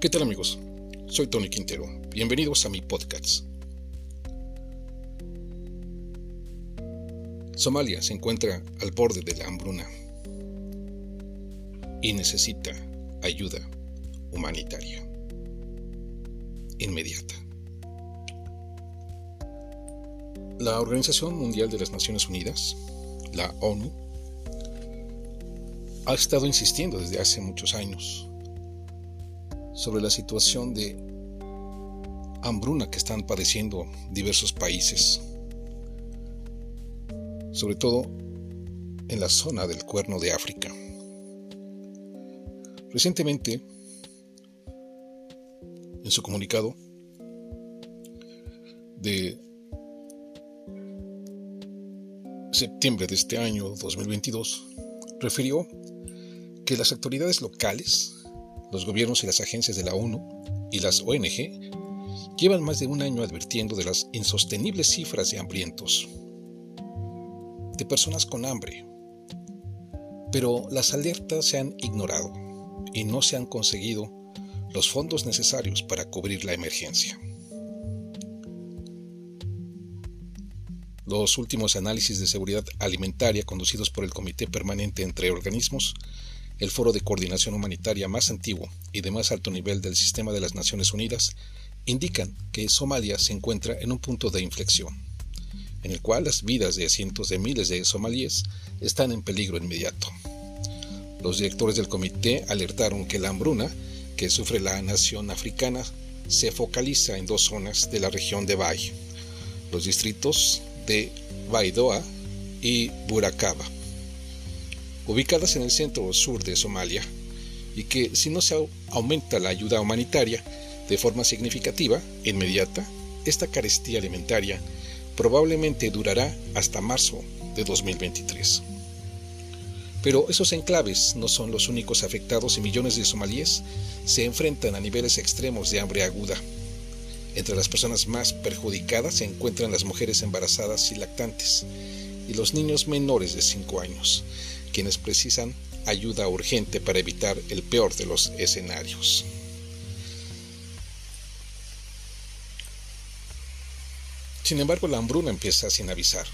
¿Qué tal amigos? Soy Tony Quintero. Bienvenidos a mi podcast. Somalia se encuentra al borde de la hambruna y necesita ayuda humanitaria inmediata. La Organización Mundial de las Naciones Unidas, la ONU, ha estado insistiendo desde hace muchos años sobre la situación de hambruna que están padeciendo diversos países, sobre todo en la zona del cuerno de África. Recientemente, en su comunicado de septiembre de este año 2022, refirió que las autoridades locales los gobiernos y las agencias de la ONU y las ONG llevan más de un año advirtiendo de las insostenibles cifras de hambrientos, de personas con hambre, pero las alertas se han ignorado y no se han conseguido los fondos necesarios para cubrir la emergencia. Los últimos análisis de seguridad alimentaria conducidos por el Comité Permanente entre Organismos el foro de coordinación humanitaria más antiguo y de más alto nivel del sistema de las Naciones Unidas, indican que Somalia se encuentra en un punto de inflexión, en el cual las vidas de cientos de miles de somalíes están en peligro inmediato. Los directores del comité alertaron que la hambruna que sufre la nación africana se focaliza en dos zonas de la región de Bay, los distritos de Baidoa y Burakaba ubicadas en el centro sur de Somalia, y que si no se aumenta la ayuda humanitaria de forma significativa, inmediata, esta carestía alimentaria probablemente durará hasta marzo de 2023. Pero esos enclaves no son los únicos afectados y millones de somalíes se enfrentan a niveles extremos de hambre aguda. Entre las personas más perjudicadas se encuentran las mujeres embarazadas y lactantes y los niños menores de 5 años, quienes precisan ayuda urgente para evitar el peor de los escenarios. Sin embargo, la hambruna empieza sin avisar.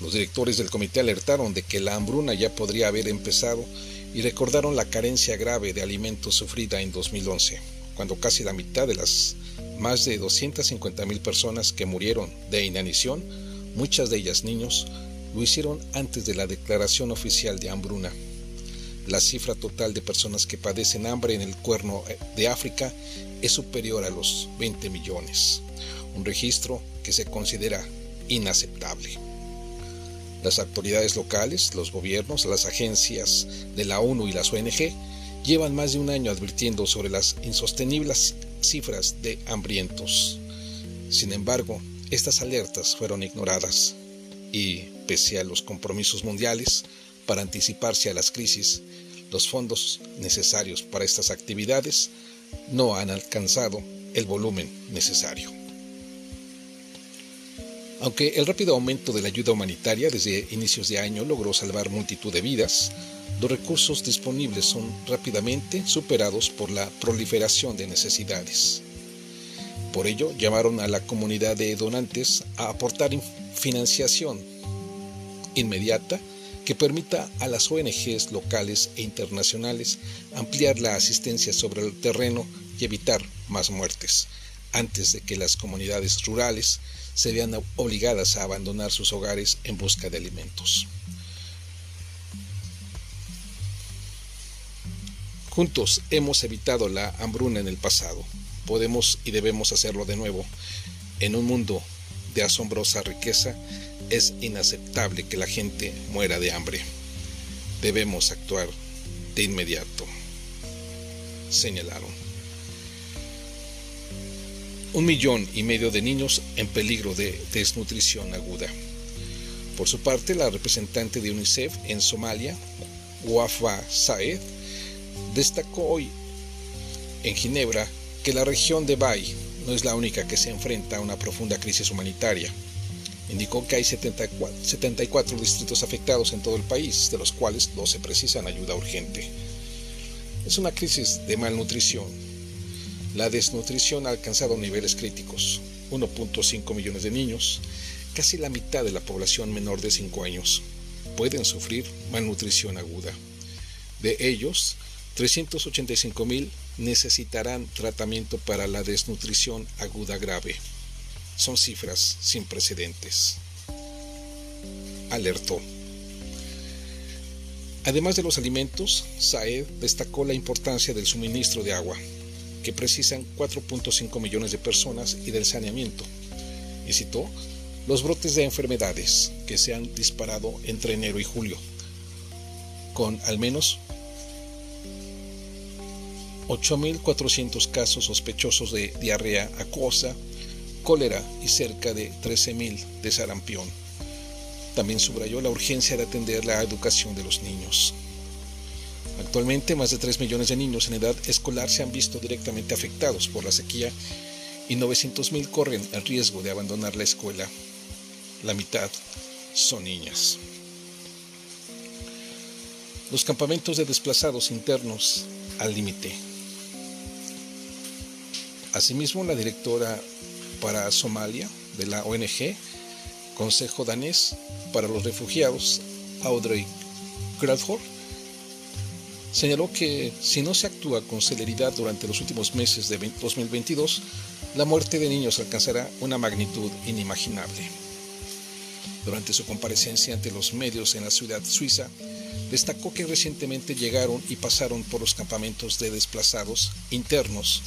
Los directores del comité alertaron de que la hambruna ya podría haber empezado y recordaron la carencia grave de alimentos sufrida en 2011, cuando casi la mitad de las más de 250.000 personas que murieron de inanición, muchas de ellas niños, lo hicieron antes de la declaración oficial de hambruna. La cifra total de personas que padecen hambre en el cuerno de África es superior a los 20 millones, un registro que se considera inaceptable. Las autoridades locales, los gobiernos, las agencias de la ONU y las ONG llevan más de un año advirtiendo sobre las insostenibles cifras de hambrientos. Sin embargo, estas alertas fueron ignoradas y pese a los compromisos mundiales para anticiparse a las crisis, los fondos necesarios para estas actividades no han alcanzado el volumen necesario. Aunque el rápido aumento de la ayuda humanitaria desde inicios de año logró salvar multitud de vidas, los recursos disponibles son rápidamente superados por la proliferación de necesidades. Por ello, llamaron a la comunidad de donantes a aportar financiación inmediata que permita a las ONGs locales e internacionales ampliar la asistencia sobre el terreno y evitar más muertes, antes de que las comunidades rurales se vean obligadas a abandonar sus hogares en busca de alimentos. Juntos hemos evitado la hambruna en el pasado. Podemos y debemos hacerlo de nuevo en un mundo de asombrosa riqueza es inaceptable que la gente muera de hambre. Debemos actuar de inmediato, señalaron. Un millón y medio de niños en peligro de desnutrición aguda. Por su parte, la representante de UNICEF en Somalia, Wafa Saed, destacó hoy en Ginebra que la región de Bay no es la única que se enfrenta a una profunda crisis humanitaria. Indicó que hay 74, distritos afectados en todo el país, de los cuales 12 precisan ayuda urgente. Es una crisis de malnutrición. La desnutrición ha alcanzado niveles críticos. 1.5 millones de niños, casi la mitad de la población menor de 5 años, pueden sufrir malnutrición aguda. De ellos, 385 mil necesitarán tratamiento para la desnutrición aguda grave. Son cifras sin precedentes. Alertó. Además de los alimentos, Saed destacó la importancia del suministro de agua, que precisan 4.5 millones de personas, y del saneamiento. Y citó los brotes de enfermedades que se han disparado entre enero y julio, con al menos 8.400 casos sospechosos de diarrea acuosa, cólera y cerca de 13.000 de sarampión. También subrayó la urgencia de atender la educación de los niños. Actualmente, más de 3 millones de niños en edad escolar se han visto directamente afectados por la sequía y 900.000 corren el riesgo de abandonar la escuela. La mitad son niñas. Los campamentos de desplazados internos al límite. Asimismo, la directora para Somalia de la ONG Consejo Danés para los Refugiados, Audrey Crawford, señaló que si no se actúa con celeridad durante los últimos meses de 2022, la muerte de niños alcanzará una magnitud inimaginable. Durante su comparecencia ante los medios en la ciudad suiza, destacó que recientemente llegaron y pasaron por los campamentos de desplazados internos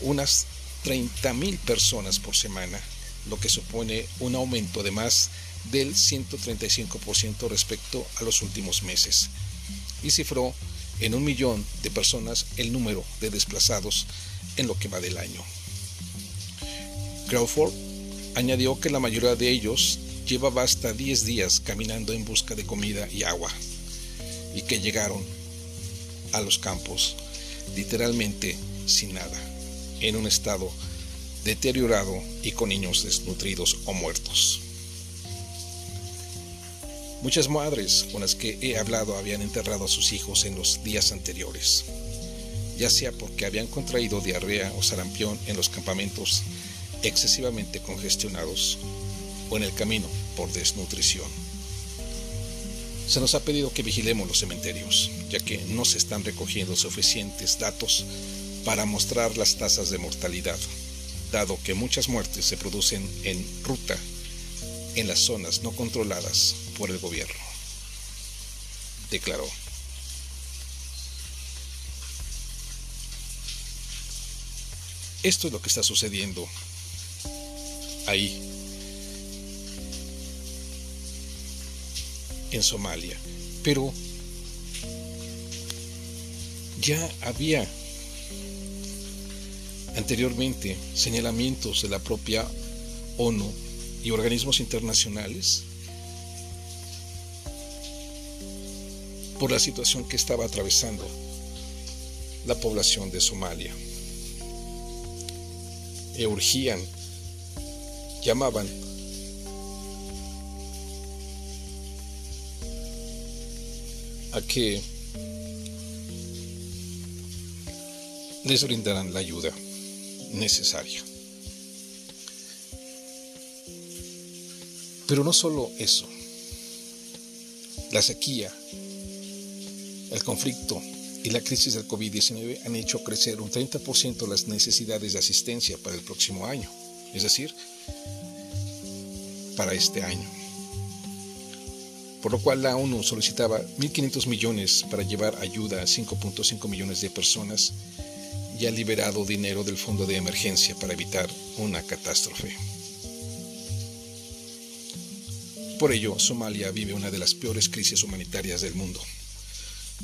unas 30.000 personas por semana, lo que supone un aumento de más del 135% respecto a los últimos meses, y cifró en un millón de personas el número de desplazados en lo que va del año. Crawford añadió que la mayoría de ellos llevaba hasta 10 días caminando en busca de comida y agua y que llegaron a los campos literalmente sin nada, en un estado deteriorado y con niños desnutridos o muertos. Muchas madres con las que he hablado habían enterrado a sus hijos en los días anteriores, ya sea porque habían contraído diarrea o sarampión en los campamentos excesivamente congestionados o en el camino por desnutrición. Se nos ha pedido que vigilemos los cementerios, ya que no se están recogiendo suficientes datos para mostrar las tasas de mortalidad, dado que muchas muertes se producen en ruta en las zonas no controladas por el gobierno, declaró. Esto es lo que está sucediendo ahí, en Somalia. Pero ya había anteriormente señalamientos de la propia ONU y organismos internacionales por la situación que estaba atravesando la población de Somalia. E urgían, llamaban a que les brindaran la ayuda necesaria. Pero no solo eso, la sequía, el conflicto y la crisis del COVID-19 han hecho crecer un 30% las necesidades de asistencia para el próximo año, es decir, para este año. Por lo cual la ONU solicitaba 1.500 millones para llevar ayuda a 5.5 millones de personas y ha liberado dinero del fondo de emergencia para evitar una catástrofe. Por ello, Somalia vive una de las peores crisis humanitarias del mundo,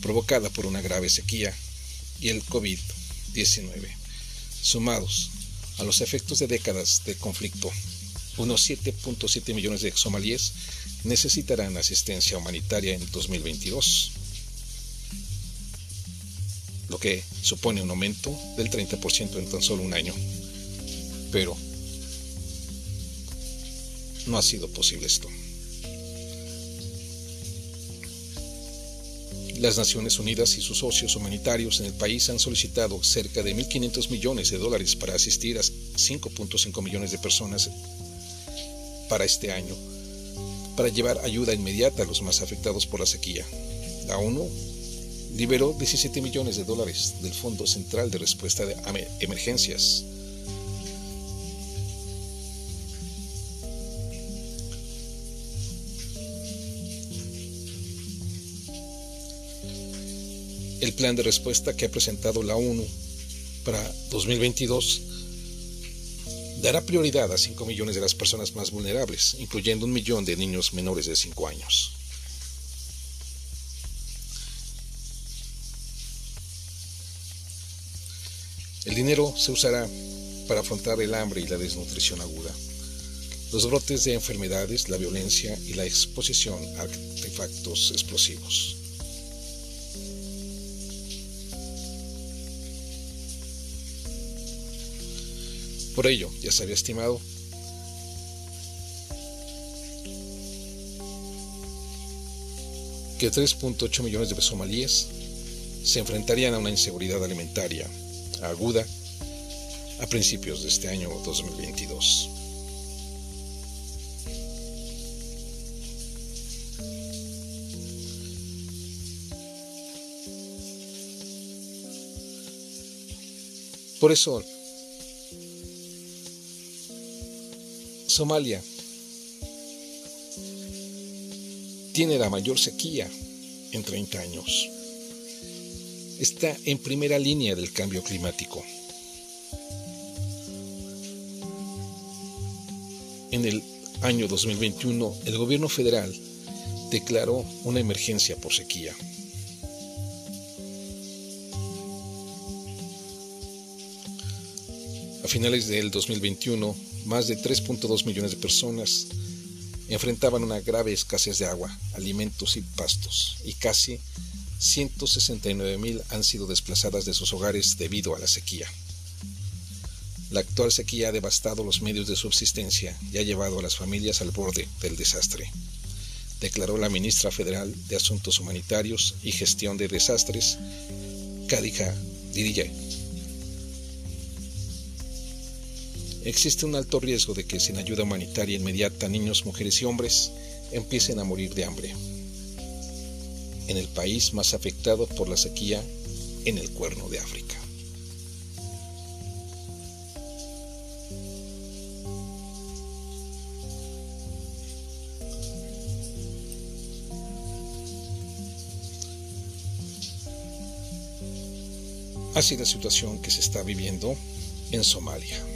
provocada por una grave sequía y el COVID-19, sumados a los efectos de décadas de conflicto. Unos 7.7 millones de somalíes necesitarán asistencia humanitaria en 2022 que supone un aumento del 30% en tan solo un año. Pero no ha sido posible esto. Las Naciones Unidas y sus socios humanitarios en el país han solicitado cerca de 1.500 millones de dólares para asistir a 5.5 millones de personas para este año, para llevar ayuda inmediata a los más afectados por la sequía. La ONU liberó 17 millones de dólares del Fondo Central de Respuesta a Emergencias. El plan de respuesta que ha presentado la ONU para 2022 dará prioridad a 5 millones de las personas más vulnerables, incluyendo un millón de niños menores de 5 años. El dinero se usará para afrontar el hambre y la desnutrición aguda, los brotes de enfermedades, la violencia y la exposición a artefactos explosivos. Por ello, ya se había estimado que 3.8 millones de somalíes se enfrentarían a una inseguridad alimentaria aguda a principios de este año 2022. Por eso, Somalia tiene la mayor sequía en 30 años está en primera línea del cambio climático. En el año 2021, el gobierno federal declaró una emergencia por sequía. A finales del 2021, más de 3.2 millones de personas enfrentaban una grave escasez de agua, alimentos y pastos, y casi 169.000 han sido desplazadas de sus hogares debido a la sequía. La actual sequía ha devastado los medios de subsistencia y ha llevado a las familias al borde del desastre, declaró la ministra federal de Asuntos Humanitarios y Gestión de Desastres, Kadija Dirije. Existe un alto riesgo de que sin ayuda humanitaria inmediata niños, mujeres y hombres empiecen a morir de hambre en el país más afectado por la sequía en el cuerno de África. Así la situación que se está viviendo en Somalia.